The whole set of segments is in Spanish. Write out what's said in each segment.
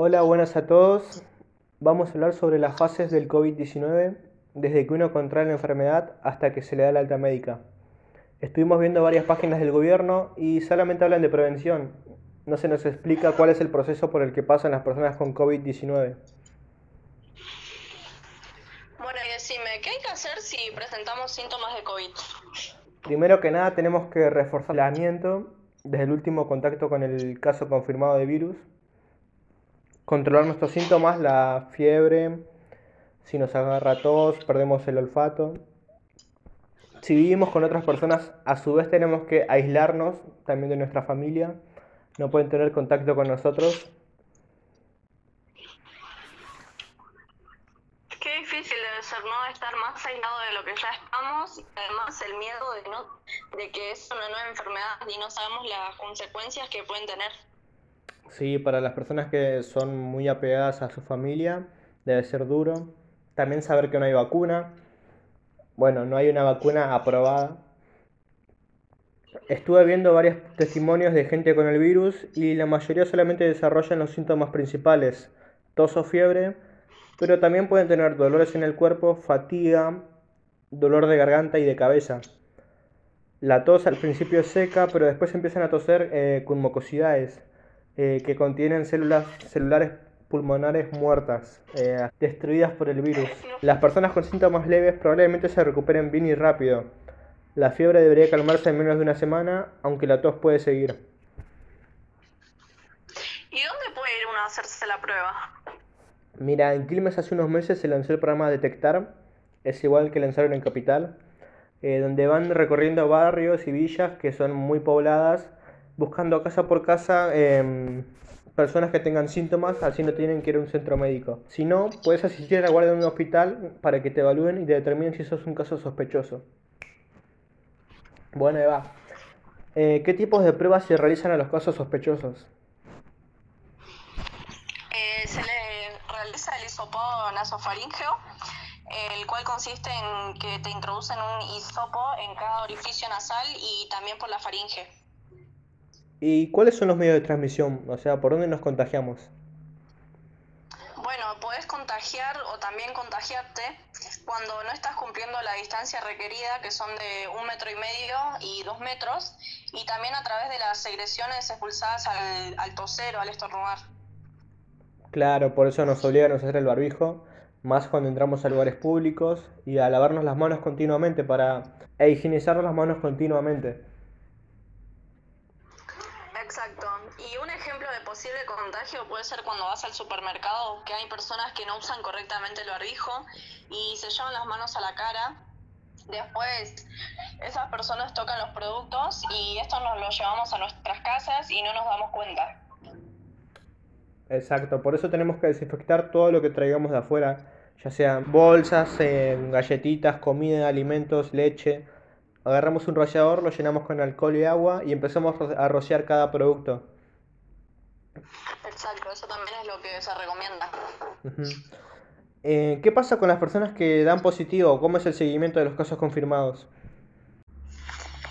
Hola, buenas a todos. Vamos a hablar sobre las fases del COVID-19, desde que uno contrae la enfermedad hasta que se le da la alta médica. Estuvimos viendo varias páginas del gobierno y solamente hablan de prevención. No se nos explica cuál es el proceso por el que pasan las personas con COVID-19. Bueno, y decime, ¿qué hay que hacer si presentamos síntomas de COVID? Primero que nada tenemos que reforzar el aislamiento desde el último contacto con el caso confirmado de virus, controlar nuestros síntomas, la fiebre, si nos agarra tos, perdemos el olfato. Si vivimos con otras personas, a su vez tenemos que aislarnos también de nuestra familia, no pueden tener contacto con nosotros. Qué difícil debe ser, ¿no? Estar más aislado de lo que ya estamos además el miedo de, no, de que es una nueva enfermedad y no sabemos las consecuencias que pueden tener. Sí, para las personas que son muy apegadas a su familia, debe ser duro. También saber que no hay vacuna. Bueno, no hay una vacuna aprobada. Estuve viendo varios testimonios de gente con el virus y la mayoría solamente desarrollan los síntomas principales, tos o fiebre, pero también pueden tener dolores en el cuerpo, fatiga, dolor de garganta y de cabeza. La tos al principio es seca, pero después empiezan a toser eh, con mucosidades eh, que contienen células celulares pulmonares muertas, eh, destruidas por el virus. Las personas con síntomas leves probablemente se recuperen bien y rápido. La fiebre debería calmarse en menos de una semana, aunque la tos puede seguir. ¿Y dónde puede ir uno a hacerse la prueba? Mira, en Quilmes hace unos meses se lanzó el programa Detectar, es igual que lanzaron en Capital, eh, donde van recorriendo barrios y villas que son muy pobladas, buscando casa por casa em, personas que tengan síntomas, así no tienen que ir a un centro médico. Si no, puedes asistir a la guardia de un hospital para que te evalúen y te determinen si sos un caso sospechoso. Bueno, Eva, eh, ¿qué tipos de pruebas se realizan a los casos sospechosos? Eh, se le realiza el hisopo nasofaríngeo, el cual consiste en que te introducen un hisopo en cada orificio nasal y también por la faringe. ¿Y cuáles son los medios de transmisión? O sea, ¿por dónde nos contagiamos? Bueno, puedes contagiar o también contagiarte cuando no estás cumpliendo la distancia requerida, que son de un metro y medio y dos metros, y también a través de las secreciones expulsadas al, al toser o al estornudar. Claro, por eso nos obligan a usar el barbijo, más cuando entramos a lugares públicos y a lavarnos las manos continuamente para e higienizarnos las manos continuamente. Exacto. Y un ejemplo de posible contagio puede ser cuando vas al supermercado, que hay personas que no usan correctamente el barbijo y se llevan las manos a la cara. Después, esas personas tocan los productos y esto nos lo llevamos a nuestras casas y no nos damos cuenta. Exacto, por eso tenemos que desinfectar todo lo que traigamos de afuera, ya sean bolsas, eh, galletitas, comida, alimentos, leche. Agarramos un rociador, lo llenamos con alcohol y agua y empezamos a rociar cada producto. Exacto, eso también es lo que se recomienda. Eh, ¿qué pasa con las personas que dan positivo? ¿Cómo es el seguimiento de los casos confirmados?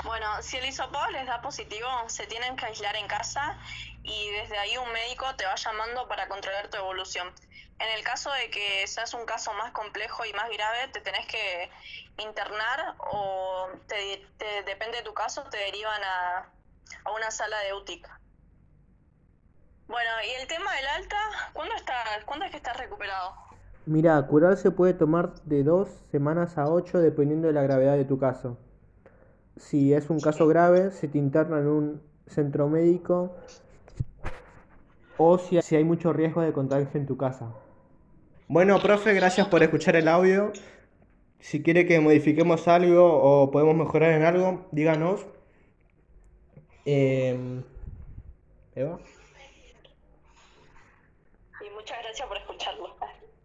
Bueno, si el hisopo les da positivo, se tienen que aislar en casa y desde ahí un médico te va llamando para controlar tu evolución. En el caso de que seas un caso más complejo y más grave, te tenés que internar o te, te- depende de tu caso, te derivan a, a una sala de UTIC. Y el tema del alta, ¿cuándo, estás, ¿cuándo es que estás recuperado? Mira, curarse puede tomar de dos semanas a ocho dependiendo de la gravedad de tu caso. Si es un caso grave, se te interna en un centro médico o si, si hay mucho riesgo de contagio en tu casa. Bueno, profe, gracias por escuchar el audio. Si quiere que modifiquemos algo o podemos mejorar en algo, díganos. Em, Eva. Muchas gracias por.